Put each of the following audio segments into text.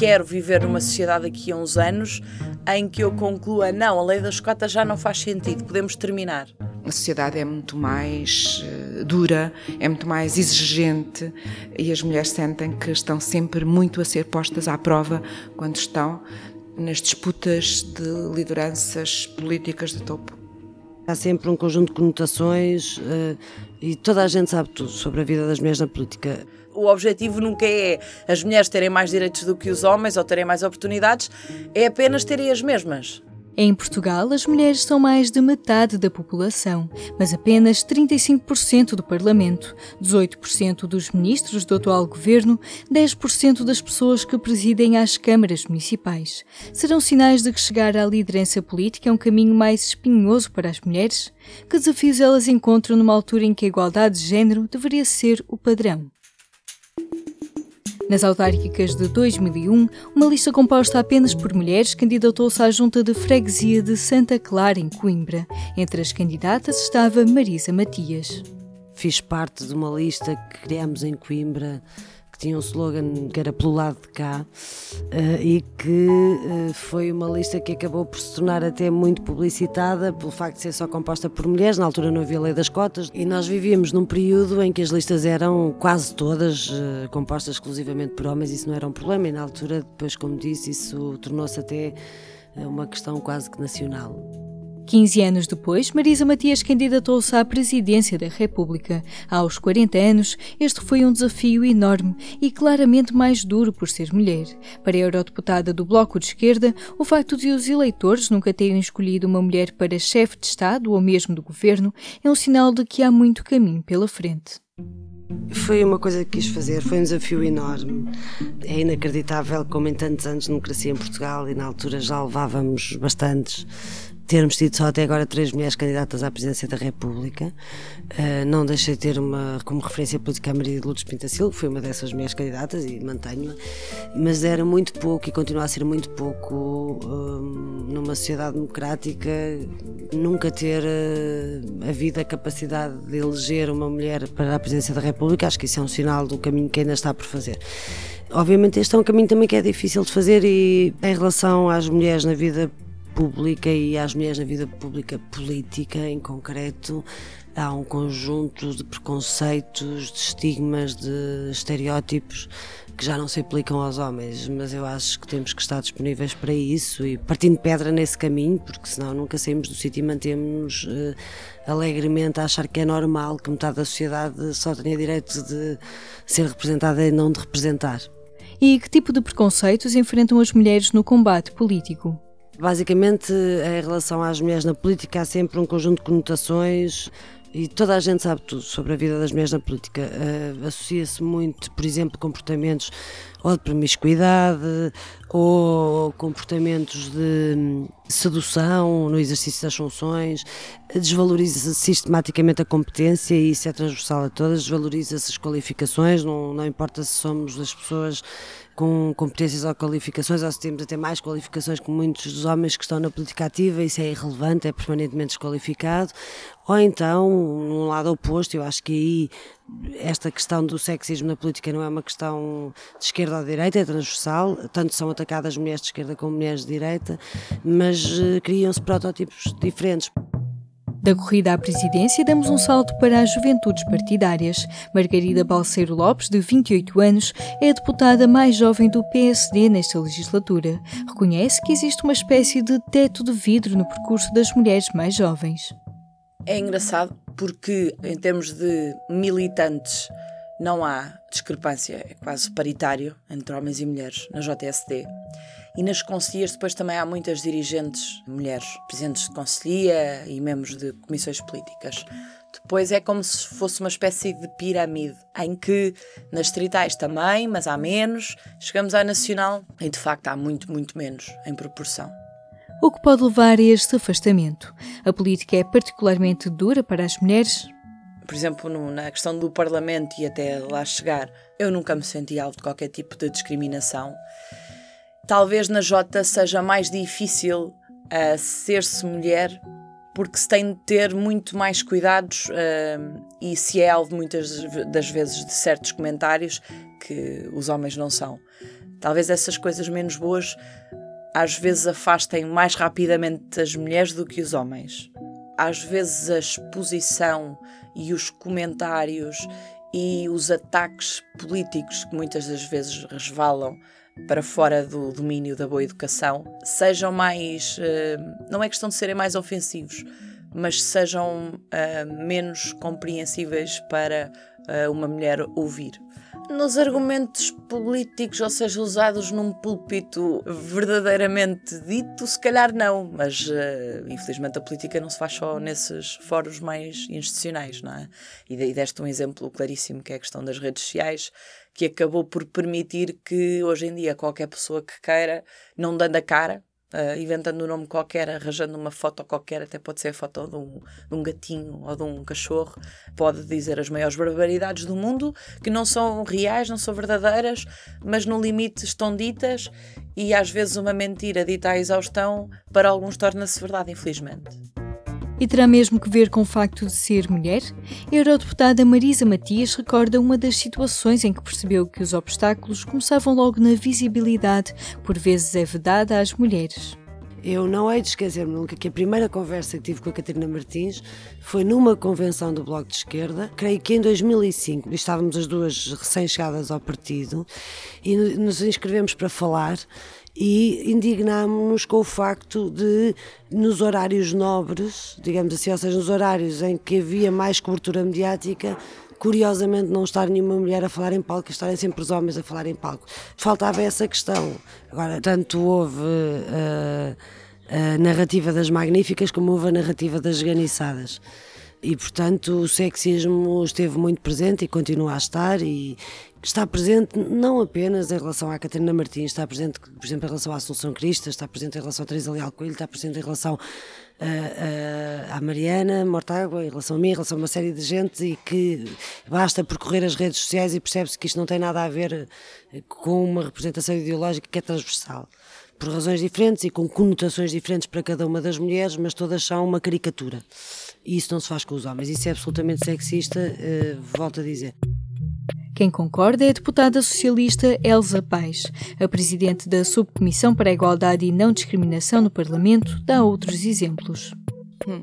quero viver numa sociedade daqui a uns anos em que eu conclua, não, a lei das cotas já não faz sentido, podemos terminar. A sociedade é muito mais uh, dura, é muito mais exigente e as mulheres sentem que estão sempre muito a ser postas à prova quando estão nas disputas de lideranças políticas de topo. Há sempre um conjunto de conotações uh, e toda a gente sabe tudo sobre a vida das mulheres na política. O objetivo nunca é as mulheres terem mais direitos do que os homens ou terem mais oportunidades, é apenas terem as mesmas. Em Portugal, as mulheres são mais de metade da população, mas apenas 35% do Parlamento, 18% dos ministros do atual governo, 10% das pessoas que presidem as câmaras municipais. Serão sinais de que chegar à liderança política é um caminho mais espinhoso para as mulheres? Que desafios elas encontram numa altura em que a igualdade de género deveria ser o padrão? Nas autárquicas de 2001, uma lista composta apenas por mulheres candidatou-se à junta de freguesia de Santa Clara, em Coimbra. Entre as candidatas estava Marisa Matias. Fiz parte de uma lista que criámos em Coimbra tinha um slogan que era pelo lado de cá uh, e que uh, foi uma lista que acabou por se tornar até muito publicitada pelo facto de ser só composta por mulheres, na altura não havia lei das cotas e nós vivíamos num período em que as listas eram quase todas uh, compostas exclusivamente por homens, isso não era um problema e na altura, depois como disse, isso tornou-se até uma questão quase que nacional. 15 anos depois, Marisa Matias candidatou-se à presidência da República. Aos 40 anos, este foi um desafio enorme e claramente mais duro por ser mulher. Para a eurodeputada do Bloco de Esquerda, o facto de os eleitores nunca terem escolhido uma mulher para chefe de Estado ou mesmo do governo é um sinal de que há muito caminho pela frente. Foi uma coisa que quis fazer, foi um desafio enorme. É inacreditável como em tantos anos de democracia em Portugal e na altura já levávamos bastantes termos tido só até agora três mulheres candidatas à presidência da República. Uh, não deixei de ter uma, como referência política a Maria de Lourdes Pintacil, que foi uma dessas mulheres candidatas e mantenho-a, mas era muito pouco e continua a ser muito pouco um, numa sociedade democrática nunca ter uh, havido a capacidade de eleger uma mulher para a presidência da República. Acho que isso é um sinal do caminho que ainda está por fazer. Obviamente, este é um caminho também que é difícil de fazer e em relação às mulheres na vida pública e às mulheres na vida pública política em concreto há um conjunto de preconceitos, de estigmas, de estereótipos que já não se aplicam aos homens, mas eu acho que temos que estar disponíveis para isso e partindo pedra nesse caminho, porque senão nunca saímos do sítio e mantemos uh, alegremente a achar que é normal que metade da sociedade só tenha direito de ser representada e não de representar. E que tipo de preconceitos enfrentam as mulheres no combate político? Basicamente, em relação às mulheres na política, há sempre um conjunto de conotações e toda a gente sabe tudo sobre a vida das mulheres na política. Uh, Associa-se muito, por exemplo, comportamentos ou de promiscuidade ou comportamentos de hum, sedução no exercício das funções, desvaloriza-se sistematicamente a competência e isso é transversal a todas, desvaloriza-se as qualificações, não, não importa se somos as pessoas com competências ou qualificações, ou se temos até mais qualificações que muitos dos homens que estão na política ativa, isso é irrelevante, é permanentemente desqualificado. Ou então, num lado oposto, eu acho que aí esta questão do sexismo na política não é uma questão de esquerda ou de direita, é transversal, tanto são atacadas mulheres de esquerda como mulheres de direita, mas uh, criam-se protótipos diferentes. Da corrida à presidência, damos um salto para as juventudes partidárias. Margarida Balseiro Lopes, de 28 anos, é a deputada mais jovem do PSD nesta legislatura. Reconhece que existe uma espécie de teto de vidro no percurso das mulheres mais jovens. É engraçado porque, em termos de militantes, não há discrepância, é quase paritário entre homens e mulheres na JSD. E nas conselheiras depois também há muitas dirigentes mulheres, presidentes de conselhia e membros de comissões políticas. Depois é como se fosse uma espécie de pirâmide, em que nas distritais também, mas há menos. Chegamos à nacional e de facto há muito, muito menos em proporção. O que pode levar a este afastamento? A política é particularmente dura para as mulheres? Por exemplo, na questão do Parlamento e até lá chegar, eu nunca me senti alvo de qualquer tipo de discriminação. Talvez na Jota seja mais difícil uh, ser-se mulher porque se tem de ter muito mais cuidados uh, e se é alvo muitas das vezes de certos comentários, que os homens não são. Talvez essas coisas menos boas às vezes afastem mais rapidamente as mulheres do que os homens. Às vezes a exposição e os comentários e os ataques políticos que muitas das vezes resvalam para fora do domínio da boa educação sejam mais. Eh, não é questão de serem mais ofensivos, mas sejam uh, menos compreensíveis para uh, uma mulher ouvir. Nos argumentos políticos, ou seja, usados num púlpito verdadeiramente dito, se calhar não, mas uh, infelizmente a política não se faz só nesses fóruns mais institucionais, não é? E, e deste um exemplo claríssimo que é a questão das redes sociais, que acabou por permitir que hoje em dia qualquer pessoa que queira, não dando a cara, uh, inventando um nome qualquer, arranjando uma foto qualquer, até pode ser a foto de um, de um gatinho ou de um cachorro, pode dizer as maiores barbaridades do mundo, que não são reais, não são verdadeiras, mas no limite estão ditas e às vezes uma mentira dita à exaustão para alguns torna-se verdade, infelizmente. E terá mesmo que ver com o facto de ser mulher? A eurodeputada Marisa Matias recorda uma das situações em que percebeu que os obstáculos começavam logo na visibilidade, por vezes é vedada às mulheres. Eu não hei de esquecer-me nunca que a primeira conversa que tive com a Catarina Martins foi numa convenção do Bloco de Esquerda, creio que em 2005. Estávamos as duas recém-chegadas ao partido e nos inscrevemos para falar e indignámos-nos com o facto de, nos horários nobres, digamos assim, ou seja, nos horários em que havia mais cobertura mediática, curiosamente não estar nenhuma mulher a falar em palco, estarem sempre os homens a falar em palco. Faltava essa questão. Agora, tanto houve uh, a narrativa das magníficas como houve a narrativa das esganiçadas e portanto o sexismo esteve muito presente e continua a estar e está presente não apenas em relação à Catarina Martins, está presente, por exemplo, em relação à Assunção Crista, está presente em relação a Teresa Leal Coelho, está presente em relação a, a, à Mariana Mortágua, em relação a mim, em relação a uma série de gente e que basta percorrer as redes sociais e percebe-se que isto não tem nada a ver com uma representação ideológica que é transversal por razões diferentes e com conotações diferentes para cada uma das mulheres, mas todas são uma caricatura. E isso não se faz com os homens. Isso é absolutamente sexista, uh, volto a dizer. Quem concorda é a deputada socialista Elsa Paz. A presidente da Subcomissão para a Igualdade e Não Discriminação no Parlamento dá outros exemplos. Hum.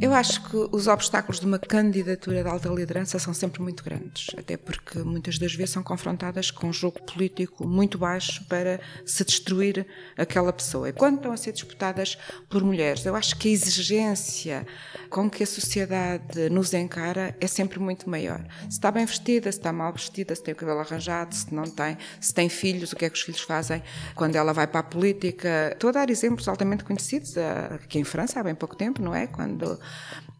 Eu acho que os obstáculos de uma candidatura de alta liderança são sempre muito grandes, até porque muitas das vezes são confrontadas com um jogo político muito baixo para se destruir aquela pessoa. E quando estão a ser disputadas por mulheres, eu acho que a exigência com que a sociedade nos encara é sempre muito maior. Se está bem vestida, se está mal vestida, se tem o cabelo arranjado, se não tem, se tem filhos, o que é que os filhos fazem quando ela vai para a política. Estou a dar exemplos altamente conhecidos, aqui em França há bem pouco tempo, não é? Quando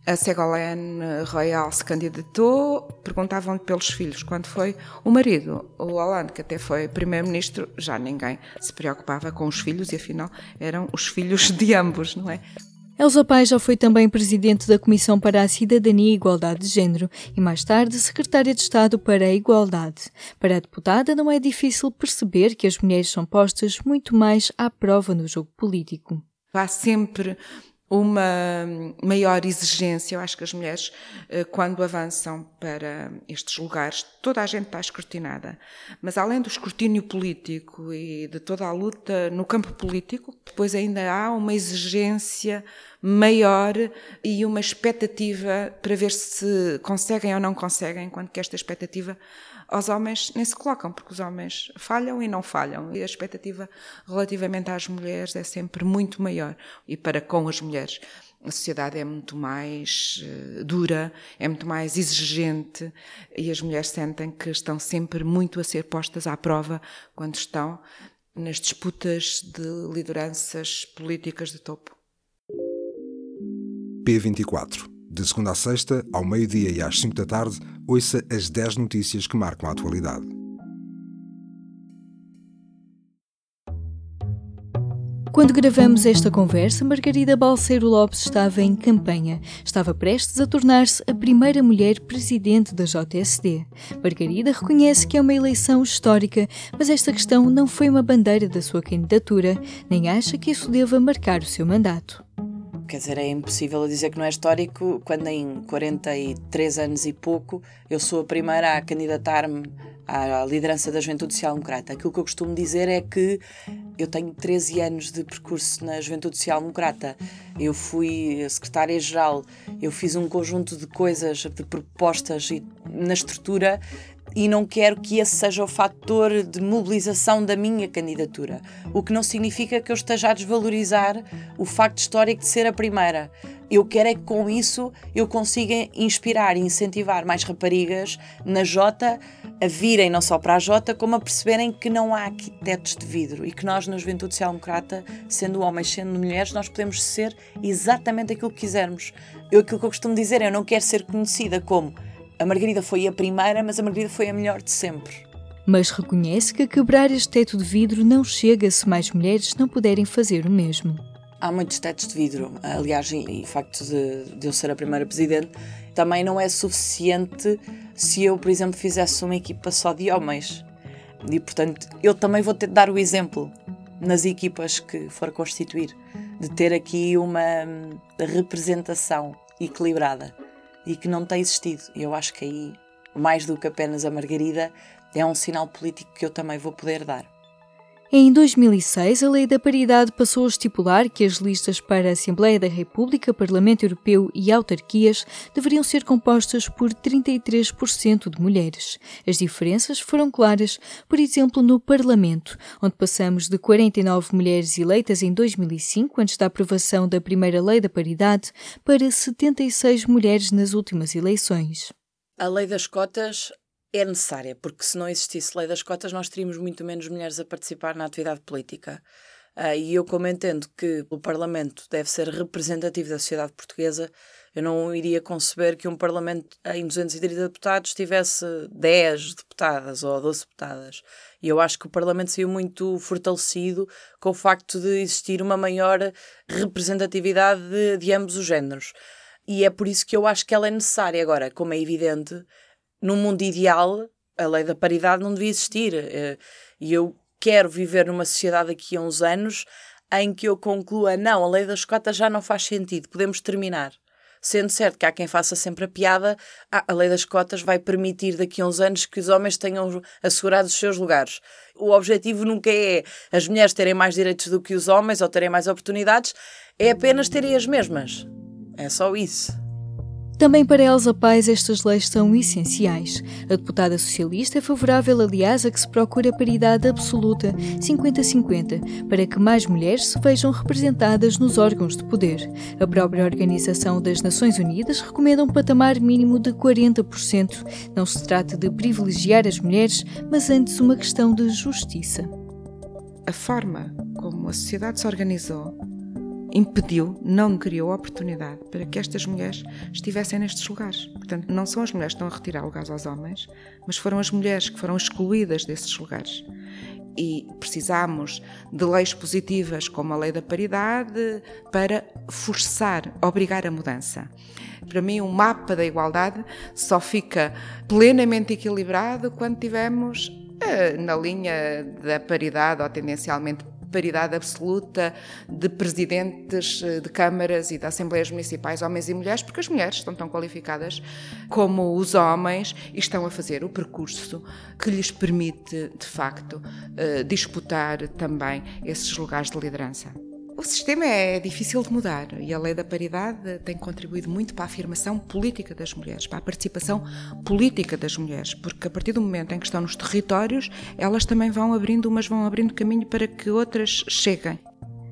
a Ségolène Royal se candidatou, perguntavam-lhe pelos filhos. Quando foi o marido, o Hollande, que até foi primeiro-ministro, já ninguém se preocupava com os filhos e afinal eram os filhos de ambos, não é? Elsa Pai já foi também presidente da Comissão para a Cidadania e Igualdade de Gênero e mais tarde secretária de Estado para a Igualdade. Para a deputada não é difícil perceber que as mulheres são postas muito mais à prova no jogo político. Há sempre uma maior exigência. Eu acho que as mulheres, eh, quando avançam para estes lugares, toda a gente está escrutinada. Mas além do escrutínio político e de toda a luta no campo político, depois ainda há uma exigência maior e uma expectativa para ver se conseguem ou não conseguem, enquanto que esta expectativa aos homens nem se colocam, porque os homens falham e não falham. E a expectativa relativamente às mulheres é sempre muito maior. E para com as mulheres, a sociedade é muito mais uh, dura, é muito mais exigente e as mulheres sentem que estão sempre muito a ser postas à prova quando estão nas disputas de lideranças políticas de topo. P24 de segunda a sexta, ao meio-dia e às 5 da tarde, ouça as 10 notícias que marcam a atualidade. Quando gravamos esta conversa, Margarida Balseiro Lopes estava em campanha. Estava prestes a tornar-se a primeira mulher presidente da JSD. Margarida reconhece que é uma eleição histórica, mas esta questão não foi uma bandeira da sua candidatura, nem acha que isso deva marcar o seu mandato. Quer dizer, é impossível dizer que não é histórico quando em 43 anos e pouco eu sou a primeira a candidatar-me à liderança da Juventude Social Democrata. Aquilo que eu costumo dizer é que eu tenho 13 anos de percurso na Juventude Social Democrata. Eu fui secretária-geral, eu fiz um conjunto de coisas, de propostas na estrutura e não quero que esse seja o fator de mobilização da minha candidatura. O que não significa que eu esteja a desvalorizar o facto histórico de ser a primeira. Eu quero é que com isso eu consiga inspirar e incentivar mais raparigas na Jota a virem não só para a Jota, como a perceberem que não há aqui tetos de vidro e que nós, na Juventude Social Democrata, sendo homens, sendo mulheres, nós podemos ser exatamente aquilo que quisermos. Eu, aquilo que eu costumo dizer eu não quero ser conhecida como a Margarida foi a primeira, mas a Margarida foi a melhor de sempre. Mas reconhece que quebrar este teto de vidro não chega se mais mulheres não puderem fazer o mesmo. Há muitos tetos de vidro. Aliás, e o facto de, de eu ser a primeira presidente também não é suficiente se eu, por exemplo, fizesse uma equipa só de homens. E, portanto, eu também vou ter de dar o exemplo nas equipas que for constituir, de ter aqui uma hum, representação equilibrada e que não tem existido. E eu acho que aí, mais do que apenas a Margarida, é um sinal político que eu também vou poder dar. Em 2006, a Lei da Paridade passou a estipular que as listas para a Assembleia da República, Parlamento Europeu e autarquias deveriam ser compostas por 33% de mulheres. As diferenças foram claras, por exemplo, no Parlamento, onde passamos de 49 mulheres eleitas em 2005, antes da aprovação da primeira Lei da Paridade, para 76 mulheres nas últimas eleições. A lei das cotas é necessária, porque se não existisse lei das cotas, nós teríamos muito menos mulheres a participar na atividade política. Uh, e eu, como entendo que o Parlamento deve ser representativo da sociedade portuguesa, eu não iria conceber que um Parlamento em 230 deputados tivesse 10 deputadas ou 12 deputadas. E eu acho que o Parlamento saiu muito fortalecido com o facto de existir uma maior representatividade de, de ambos os géneros. E é por isso que eu acho que ela é necessária. Agora, como é evidente, num mundo ideal, a lei da paridade não devia existir. Eh, e eu quero viver numa sociedade daqui a uns anos em que eu conclua: não, a lei das cotas já não faz sentido, podemos terminar. Sendo certo que há quem faça sempre a piada, ah, a lei das cotas vai permitir daqui a uns anos que os homens tenham assegurados os seus lugares. O objetivo nunca é as mulheres terem mais direitos do que os homens ou terem mais oportunidades, é apenas terem as mesmas. É só isso. Também para Elsa Pais estas leis são essenciais. A deputada socialista é favorável, aliás, a que se procure a paridade absoluta, 50-50, para que mais mulheres se vejam representadas nos órgãos de poder. A própria Organização das Nações Unidas recomenda um patamar mínimo de 40%. Não se trata de privilegiar as mulheres, mas antes uma questão de justiça. A forma como a sociedade se organizou impediu, não criou oportunidade para que estas mulheres estivessem nestes lugares. Portanto, não são as mulheres que estão a retirar lugares aos homens, mas foram as mulheres que foram excluídas desses lugares. E precisamos de leis positivas, como a lei da paridade, para forçar, obrigar a mudança. Para mim, um mapa da igualdade só fica plenamente equilibrado quando tivermos eh, na linha da paridade ou tendencialmente paridade absoluta de presidentes eh, de câmaras e de assembleias municipais, homens e mulheres, porque as mulheres estão tão qualificadas como os homens e estão a fazer o percurso que lhes permite, de facto, eh, disputar também esses lugares de liderança. O sistema é difícil de mudar e a lei da paridade tem contribuído muito para a afirmação política das mulheres, para a participação política das mulheres, porque a partir do momento em que estão nos territórios, elas também vão abrindo, umas vão abrindo caminho para que outras cheguem.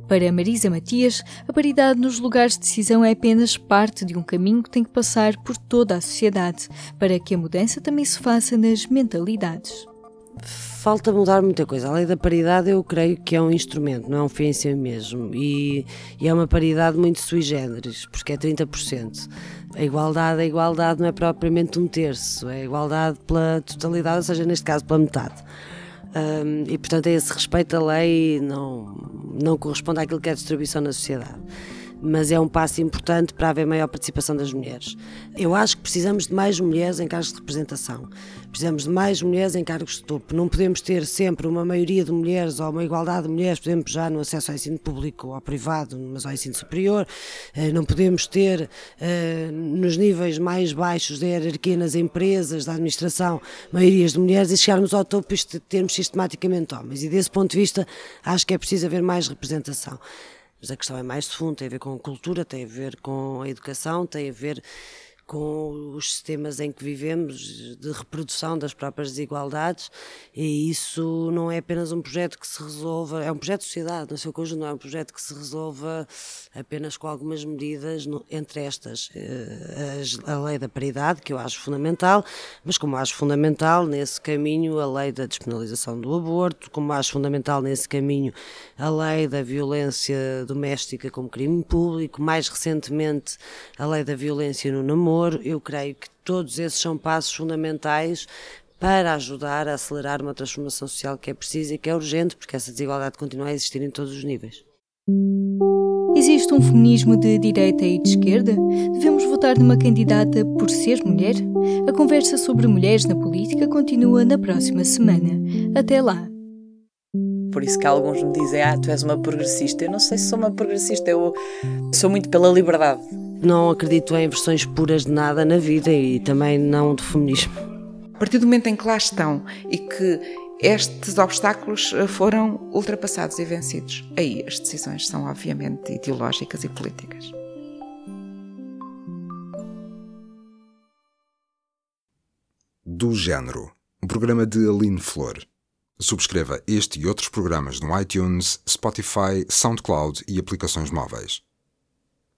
Para Marisa Matias, a paridade nos lugares de decisão é apenas parte de um caminho que tem que passar por toda a sociedade, para que a mudança também se faça nas mentalidades falta mudar muita coisa. A lei da paridade eu creio que é um instrumento, não é um fim em si mesmo. E, e é uma paridade muito sui generis, porque é 30%. A igualdade, a igualdade não é propriamente um terço, é igualdade pela totalidade, ou seja, neste caso pela metade. Um, e portanto, a esse respeito, a lei não, não corresponde àquilo que é a distribuição na sociedade mas é um passo importante para haver maior participação das mulheres. Eu acho que precisamos de mais mulheres em cargos de representação, Precisamos de mais mulheres em cargos de topo. Não podemos ter sempre uma maioria de mulheres ou uma igualdade de mulheres, por exemplo, já no acesso ao ensino público ou ao privado, mas ao ensino superior. Eh, não podemos ter eh, nos níveis mais baixos da hierarquia nas empresas, da administração, maiorias de mulheres e chegarmos ao topo e termos sistematicamente homens. E desse ponto de vista, acho que é preciso haver mais representação. Mas a questão é mais de fundo, tem a ver com cultura, tem a ver com a educação, tem a ver com os sistemas em que vivemos, de reprodução das próprias desigualdades, e isso não é apenas um projeto que se resolva, é um projeto de sociedade, no seu conjunto, não é um projeto que se resolva apenas com algumas medidas, entre estas, eh, a lei da paridade, que eu acho fundamental, mas como acho fundamental nesse caminho a lei da despenalização do aborto, como acho fundamental nesse caminho a lei da violência doméstica como crime público, mais recentemente a lei da violência no namoro, amor, eu creio que todos esses são passos fundamentais para ajudar a acelerar uma transformação social que é precisa e que é urgente, porque essa desigualdade continua a existir em todos os níveis. Existe um feminismo de direita e de esquerda? Devemos votar numa candidata por ser mulher? A conversa sobre mulheres na política continua na próxima semana. Até lá! Por isso que alguns me dizem, ah, tu és uma progressista. Eu não sei se sou uma progressista, eu sou muito pela liberdade. Não acredito em versões puras de nada na vida e também não do feminismo. A partir do momento em que lá estão e que estes obstáculos eh, foram ultrapassados e vencidos, aí as decisões são obviamente ideológicas e políticas. Do Género, um programa de Aline Flor. Subscreva este e outros programas no iTunes, Spotify, SoundCloud e aplicações móveis.